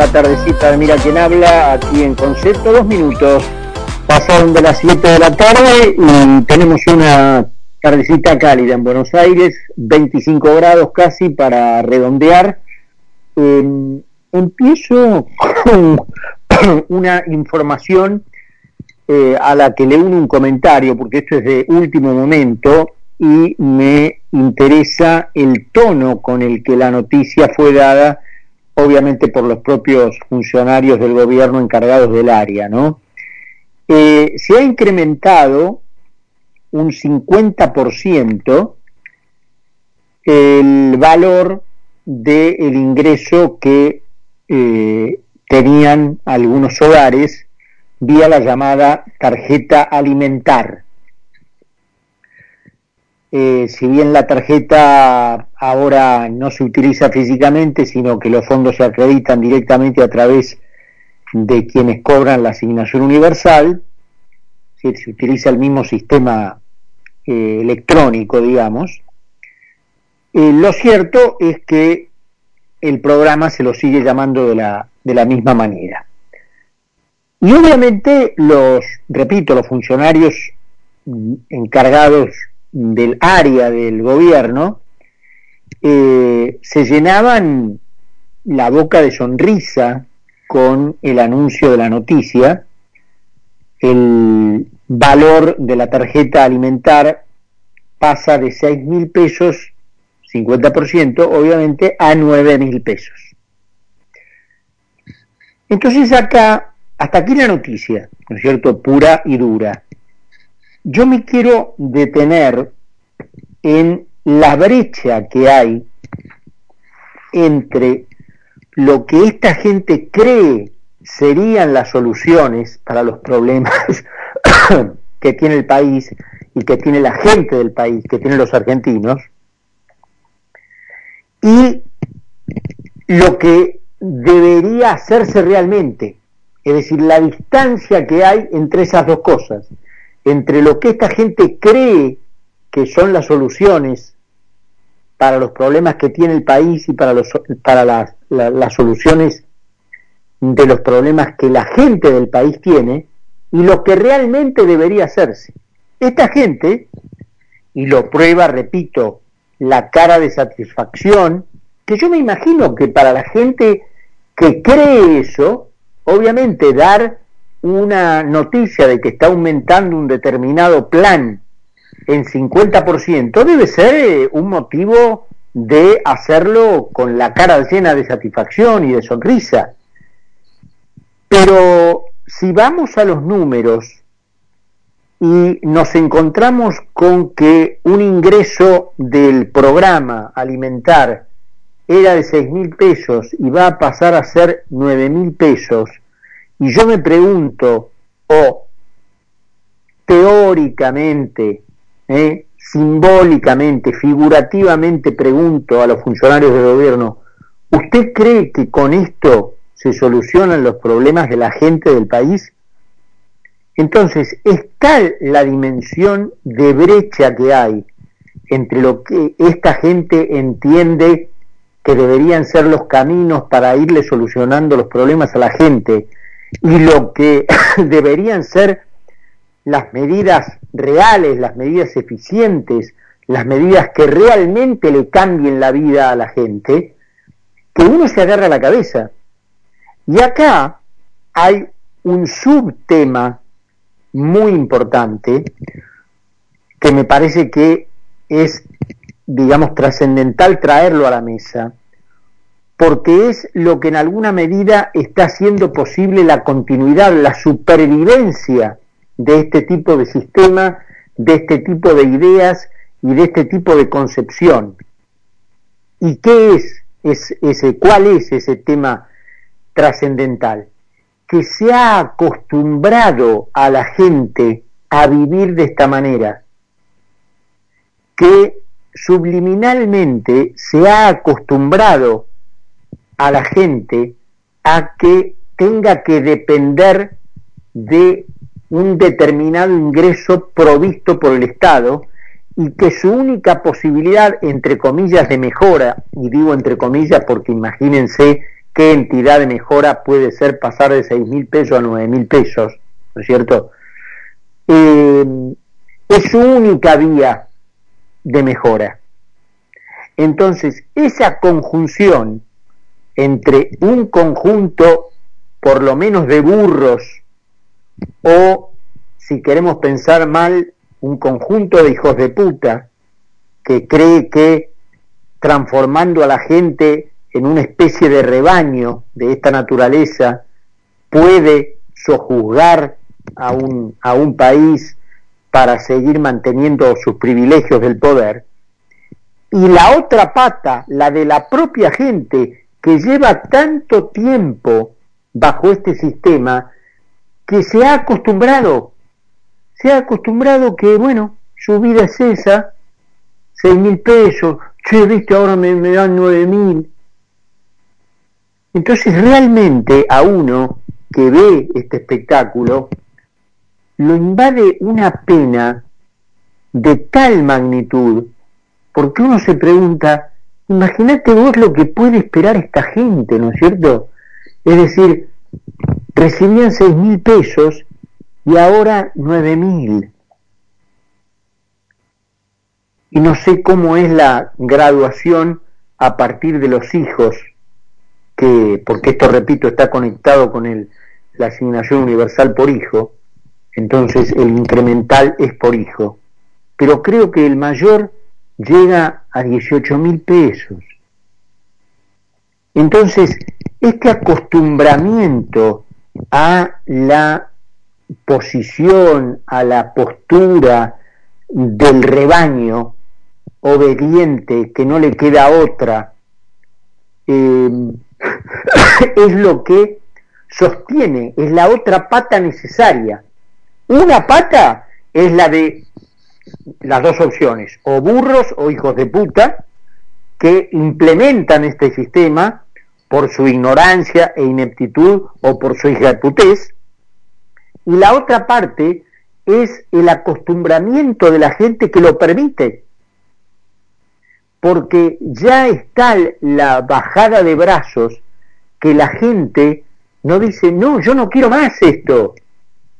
la tardecita de Mira quién habla, aquí en Concepto, dos minutos. Pasaron de las 7 de la tarde y tenemos una tardecita cálida en Buenos Aires, 25 grados casi para redondear. Em, empiezo con una información eh, a la que le uno un comentario, porque esto es de último momento y me interesa el tono con el que la noticia fue dada obviamente por los propios funcionarios del gobierno encargados del área, ¿no? Eh, se ha incrementado un 50% el valor del ingreso que eh, tenían algunos hogares vía la llamada tarjeta alimentar. Eh, si bien la tarjeta ahora no se utiliza físicamente, sino que los fondos se acreditan directamente a través de quienes cobran la asignación universal, se utiliza el mismo sistema eh, electrónico, digamos, eh, lo cierto es que el programa se lo sigue llamando de la, de la misma manera. Y obviamente los, repito, los funcionarios encargados del área del gobierno, eh, se llenaban la boca de sonrisa con el anuncio de la noticia, el valor de la tarjeta alimentar pasa de 6 mil pesos, 50% obviamente, a 9 mil pesos. Entonces acá, hasta aquí la noticia, ¿no es cierto?, pura y dura. Yo me quiero detener en la brecha que hay entre lo que esta gente cree serían las soluciones para los problemas que tiene el país y que tiene la gente del país, que tienen los argentinos, y lo que debería hacerse realmente, es decir, la distancia que hay entre esas dos cosas entre lo que esta gente cree que son las soluciones para los problemas que tiene el país y para, los, para las, las soluciones de los problemas que la gente del país tiene y lo que realmente debería hacerse. Esta gente, y lo prueba, repito, la cara de satisfacción, que yo me imagino que para la gente que cree eso, obviamente dar una noticia de que está aumentando un determinado plan en 50%, debe ser eh, un motivo de hacerlo con la cara llena de satisfacción y de sonrisa. Pero si vamos a los números y nos encontramos con que un ingreso del programa alimentar era de 6 mil pesos y va a pasar a ser 9 mil pesos, y yo me pregunto, o teóricamente, eh, simbólicamente, figurativamente pregunto a los funcionarios del gobierno, ¿usted cree que con esto se solucionan los problemas de la gente del país? Entonces, es tal la dimensión de brecha que hay entre lo que esta gente entiende que deberían ser los caminos para irle solucionando los problemas a la gente y lo que deberían ser las medidas reales, las medidas eficientes, las medidas que realmente le cambien la vida a la gente, que uno se agarra la cabeza. Y acá hay un subtema muy importante que me parece que es, digamos, trascendental traerlo a la mesa, porque es lo que en alguna medida está haciendo posible la continuidad, la supervivencia de este tipo de sistema, de este tipo de ideas y de este tipo de concepción. ¿Y qué es, ese, cuál es ese tema trascendental? Que se ha acostumbrado a la gente a vivir de esta manera, que subliminalmente se ha acostumbrado a la gente a que tenga que depender de un determinado ingreso provisto por el Estado y que su única posibilidad, entre comillas, de mejora, y digo entre comillas porque imagínense qué entidad de mejora puede ser pasar de seis mil pesos a nueve mil pesos, ¿no es cierto? Eh, es su única vía de mejora. Entonces, esa conjunción entre un conjunto, por lo menos de burros, o, si queremos pensar mal, un conjunto de hijos de puta, que cree que transformando a la gente en una especie de rebaño de esta naturaleza puede sojuzgar a un, a un país para seguir manteniendo sus privilegios del poder, y la otra pata, la de la propia gente que lleva tanto tiempo bajo este sistema, que se ha acostumbrado, se ha acostumbrado que, bueno, su vida es esa, seis mil pesos, che, viste, ahora me, me dan nueve mil. Entonces realmente a uno que ve este espectáculo, lo invade una pena de tal magnitud, porque uno se pregunta, imagínate vos lo que puede esperar esta gente, ¿no es cierto? Es decir, recibían seis mil pesos y ahora nueve mil. Y no sé cómo es la graduación a partir de los hijos, que, porque esto, repito, está conectado con el, la asignación universal por hijo, entonces el incremental es por hijo. Pero creo que el mayor llega a 18 mil pesos. Entonces, este acostumbramiento a la posición, a la postura del rebaño obediente, que no le queda otra, eh, es lo que sostiene, es la otra pata necesaria una pata es la de las dos opciones, o burros o hijos de puta, que implementan este sistema por su ignorancia e ineptitud o por su hijaputez, y la otra parte es el acostumbramiento de la gente que lo permite, porque ya está la bajada de brazos que la gente no dice, no, yo no quiero más esto,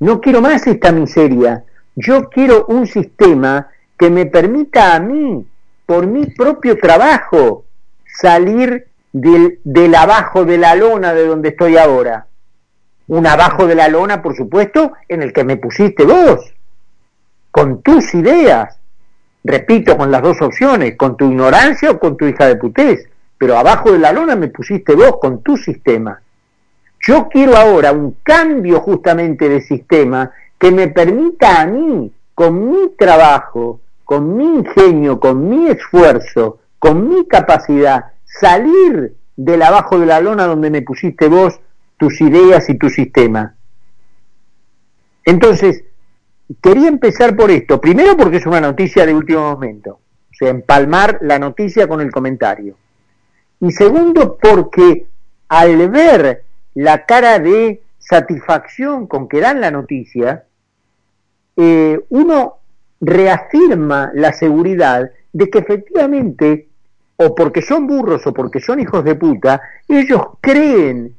no quiero más esta miseria. Yo quiero un sistema que me permita a mí, por mi propio trabajo, salir del, abajo de la lona de donde estoy ahora. Un abajo de la lona, por supuesto, en el que me pusiste vos, con tus ideas. Repito, con las dos opciones, con tu ignorancia o con tu hija de putés. Pero abajo de la lona me pusiste vos con tu sistema. Yo quiero ahora un cambio justamente de sistema que me permita a mí, con mi trabajo, con mi ingenio, con mi esfuerzo, con mi capacidad, salir del abajo de la lona donde me pusiste vos tus ideas y tu sistema. Entonces, quería empezar por esto. Primero porque es una noticia de último momento. O sea, empalmar la noticia con el comentario. Y segundo porque al ver la cara de satisfacción con que dan la noticia, eh, uno reafirma la seguridad de que efectivamente, o porque son burros o porque son hijos de puta, ellos creen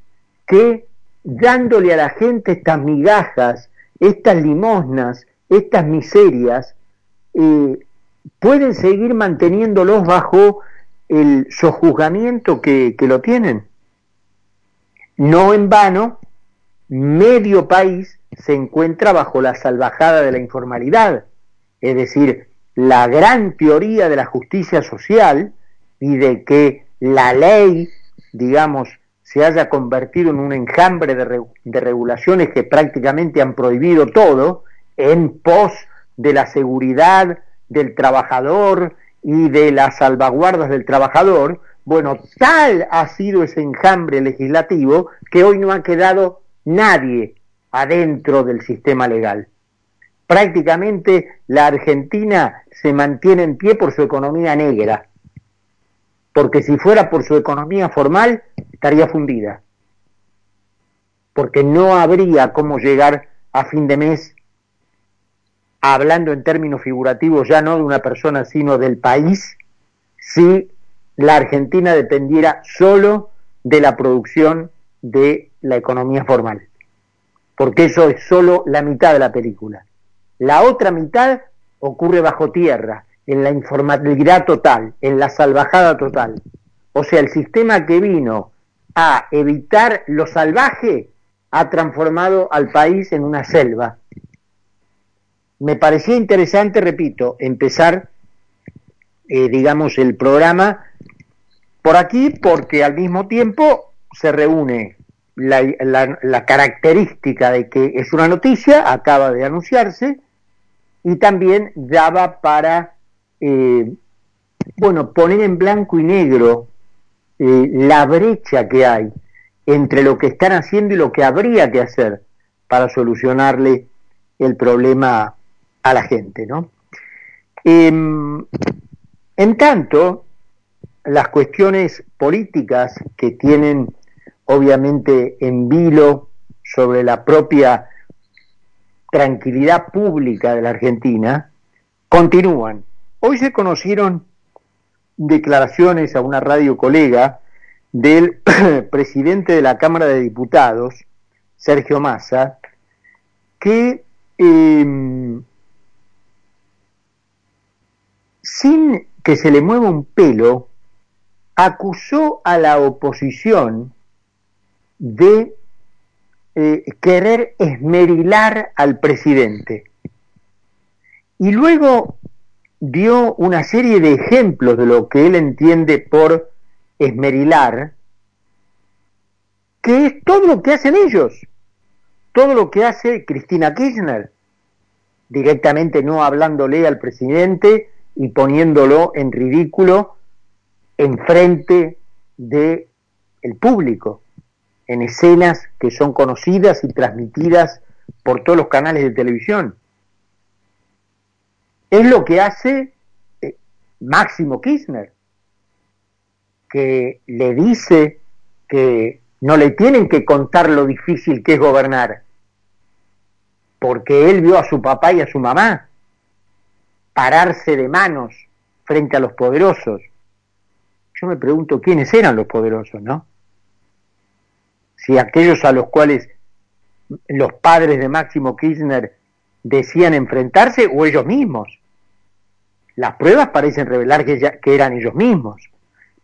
que dándole a la gente estas migajas, estas limosnas, estas miserias, eh, pueden seguir manteniéndolos bajo el sojuzgamiento que lo tienen. No en vano, medio país se encuentra bajo la salvajada de la informalidad, es decir, la gran teoría de la justicia social y de que la ley, digamos, se haya convertido en un enjambre de, regulaciones que prácticamente han prohibido todo en pos de la seguridad del trabajador y de las salvaguardas del trabajador, bueno, tal ha sido ese enjambre legislativo que hoy no ha quedado nadie adentro del sistema legal. Prácticamente la Argentina se mantiene en pie por su economía negra, porque si fuera por su economía formal estaría fundida, porque no habría cómo llegar a fin de mes, hablando en términos figurativos ya no de una persona, sino del país, si la Argentina dependiera solo de la producción de la economía formal. Porque eso es solo la mitad de la película. La otra mitad ocurre bajo tierra, en la informalidad total, en la salvajada total. O sea, el sistema que vino a evitar lo salvaje ha transformado al país en una selva. Me parecía interesante, repito, empezar, eh, digamos, el programa por aquí porque al mismo tiempo se reúne la, característica de que es una noticia, acaba de anunciarse, y también daba para, eh, bueno, poner en blanco y negro eh, la brecha que hay entre lo que están haciendo y lo que habría que hacer para solucionarle el problema a la gente, ¿no? Em, en tanto, las cuestiones políticas que tienen obviamente en vilo sobre la propia tranquilidad pública de la Argentina, continúan. Hoy se conocieron declaraciones a una radio colega del presidente de la Cámara de Diputados, Sergio Massa, que em, sin que se le mueva un pelo, acusó a la oposición de eh, querer esmerilar al presidente. Y luego dio una serie de ejemplos de lo que él entiende por esmerilar, que es todo lo que hacen ellos, todo lo que hace Cristina Kirchner, directamente no hablándole al presidente y poniéndolo en ridículo en frente de el público, en escenas que son conocidas y transmitidas por todos los canales de televisión. Es lo que hace eh, Máximo Kirchner, que le dice que no le tienen que contar lo difícil que es gobernar, porque él vio a su papá y a su mamá pararse de manos frente a los poderosos yo me pregunto quiénes eran los poderosos, ¿no? Si aquellos a los cuales los padres de Máximo Kirchner decían enfrentarse o ellos mismos. Las pruebas parecen revelar que, eran ellos mismos,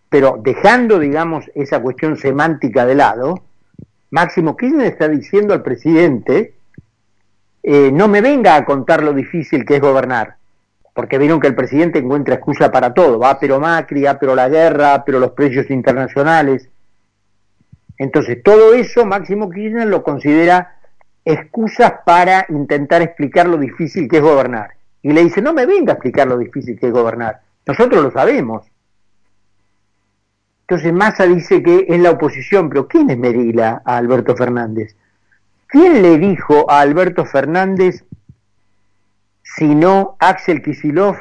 pero dejando, digamos, esa cuestión semántica de lado, Máximo Kirchner está diciendo al presidente, eh, no me venga a contar lo difícil que es gobernar porque vieron que el presidente encuentra excusa para todo, va pero Macri, va pero la guerra, pero los precios internacionales. Entonces, todo eso Máximo Kirchner lo considera excusas para intentar explicar lo difícil que es gobernar. Y le dice, no me venga a explicar lo difícil que es gobernar, nosotros lo sabemos. Entonces Massa dice que es la oposición, pero ¿quién es Merila a Alberto Fernández? ¿Quién le dijo a Alberto Fernández si no, Axel Kisilov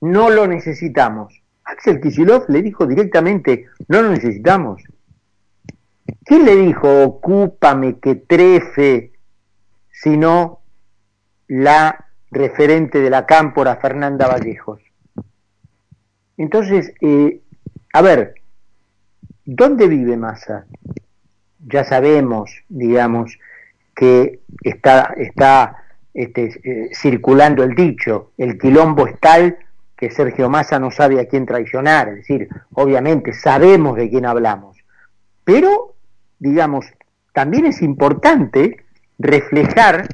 no lo necesitamos. Axel Kisilov le dijo directamente, no lo necesitamos. ¿Quién le dijo, ocúpame, que trefe, sino la referente de la cámpora, Fernanda Vallejos? Entonces, eh, a ver, ¿dónde vive Massa? Ya sabemos, digamos, que está, está este, eh, circulando el dicho, el quilombo es tal que Sergio Massa no sabe a quién traicionar, es decir, obviamente sabemos de quién hablamos, pero, digamos, también es importante reflejar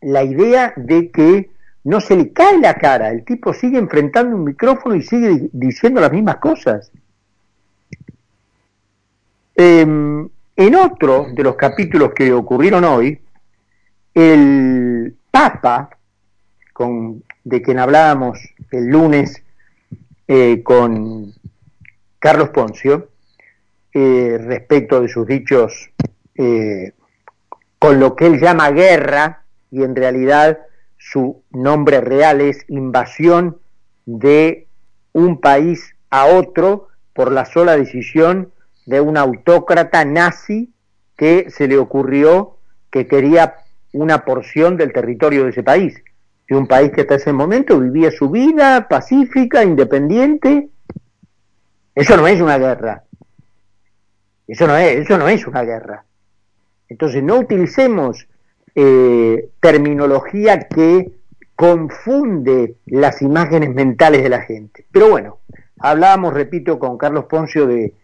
la idea de que no se le cae la cara, el tipo sigue enfrentando un micrófono y sigue diciendo las mismas cosas. Em, en otro de los capítulos que ocurrieron hoy, el Papa, con, de quien hablábamos el lunes eh, con Carlos Poncio, eh, respecto de sus dichos eh, con lo que él llama guerra, y en realidad su nombre real es invasión de un país a otro por la sola decisión de un autócrata nazi que se le ocurrió que quería una porción del territorio de ese país, de un país que hasta ese momento vivía su vida pacífica, independiente. Eso no es una guerra. Eso no es, eso no es una guerra. Entonces no utilicemos eh, terminología que confunde las imágenes mentales de la gente. Pero bueno, hablábamos, repito, con Carlos Poncio de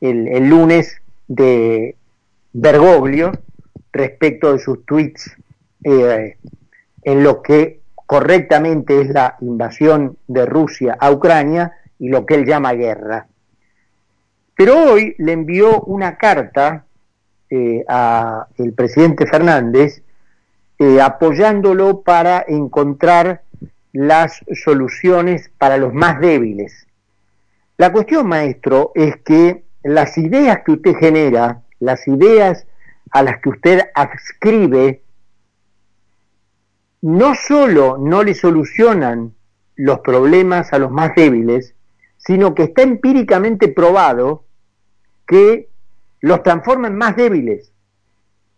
el, lunes de Bergoglio respecto de sus tweets eh, en lo que correctamente es la invasión de Rusia a Ucrania y lo que él llama guerra. Pero hoy le envió una carta eh, al presidente Fernández eh, apoyándolo para encontrar las soluciones para los más débiles. La cuestión, maestro, es que las ideas que usted genera, las ideas a las que usted adscribe, no solo no le solucionan los problemas a los más débiles, sino que está empíricamente probado que los transforman más débiles.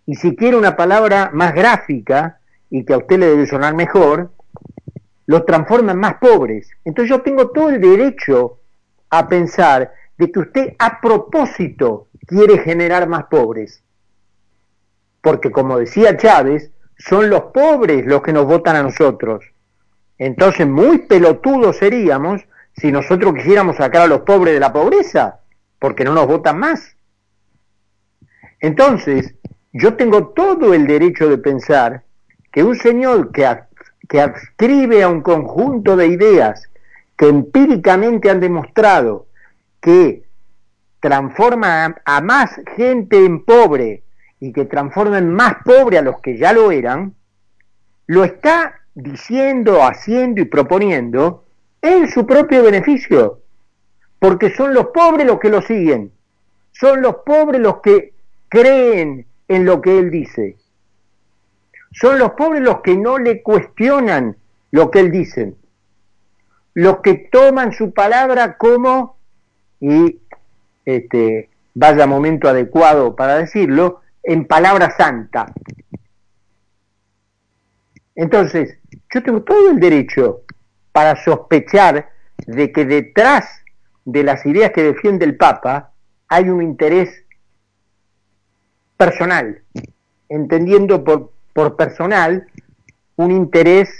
Y si quiere una palabra más gráfica y que a usted le debe sonar mejor, los transforman más pobres. Entonces yo tengo todo el derecho a pensar de que usted a propósito quiere generar más pobres. Porque como decía Chávez, son los pobres los que nos votan a nosotros. Entonces muy pelotudos seríamos si nosotros quisiéramos sacar a los pobres de la pobreza, porque no nos votan más. Entonces, yo tengo todo el derecho de pensar que un señor que, que adscribe a un conjunto de ideas que empíricamente han demostrado que transforma a, más gente en pobre y que transforma en más pobre a los que ya lo eran, lo está diciendo, haciendo y proponiendo en su propio beneficio, porque son los pobres los que lo siguen, son los pobres los que creen en lo que él dice, son los pobres los que no le cuestionan lo que él dice, los que toman su palabra como, y este, vaya momento adecuado para decirlo, en palabra santa. Entonces, yo tengo todo el derecho para sospechar de que detrás de las ideas que defiende el Papa hay un interés personal, entendiendo por, por personal un interés,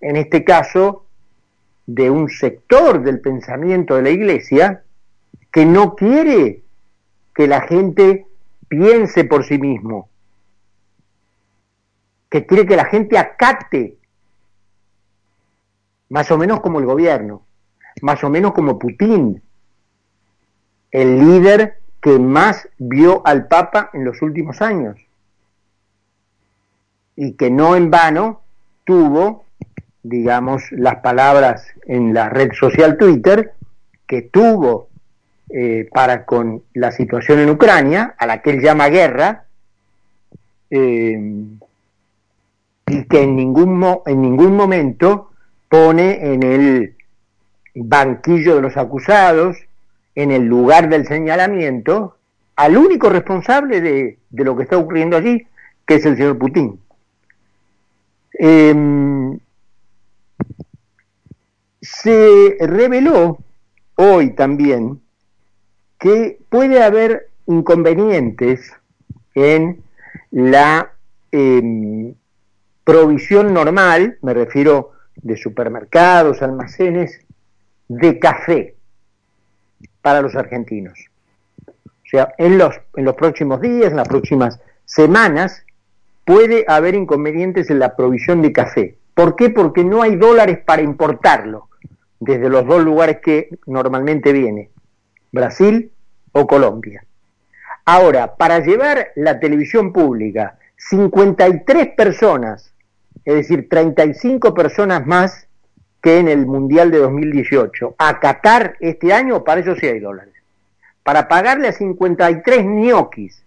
en este caso, de un sector del pensamiento de la Iglesia que no quiere que la gente piense por sí mismo, que quiere que la gente acate más o menos como el gobierno, más o menos como Putin, el líder que más vio al Papa en los últimos años. Y que no en vano tuvo, digamos, las palabras en la red social Twitter que tuvo eh, para con la situación en Ucrania, a la que él llama guerra, eh, y que en ningún, en ningún momento pone en el banquillo de los acusados, en el lugar del señalamiento, al único responsable de, lo que está ocurriendo allí, que es el señor Putin. Em, se reveló hoy también que puede haber inconvenientes en la em, provisión normal, me refiero de supermercados, almacenes, de café para los argentinos. O sea, en los, en los próximos días, en las próximas semanas, puede haber inconvenientes en la provisión de café. ¿Por qué? Porque no hay dólares para importarlo desde los dos lugares que normalmente viene, Brasil o Colombia. Ahora, para llevar la televisión pública 53 personas es decir, 35 personas más que en el Mundial de 2018. A Qatar este año, para eso sí hay dólares. Para pagarle a 53 ñoquis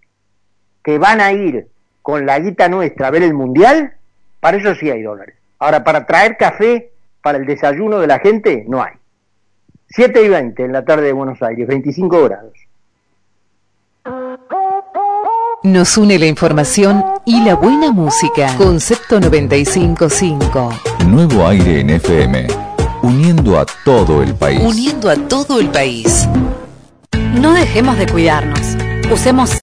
que van a ir con la guita nuestra a ver el Mundial, para eso sí hay dólares. Ahora, para traer café para el desayuno de la gente, no hay. 7 y 20 en la tarde de Buenos Aires, 25 grados. Nos une la información y la buena música. Concepto 955. Nuevo aire en FM. Uniendo a todo el país. Uniendo a todo el país. No dejemos de cuidarnos. Usemos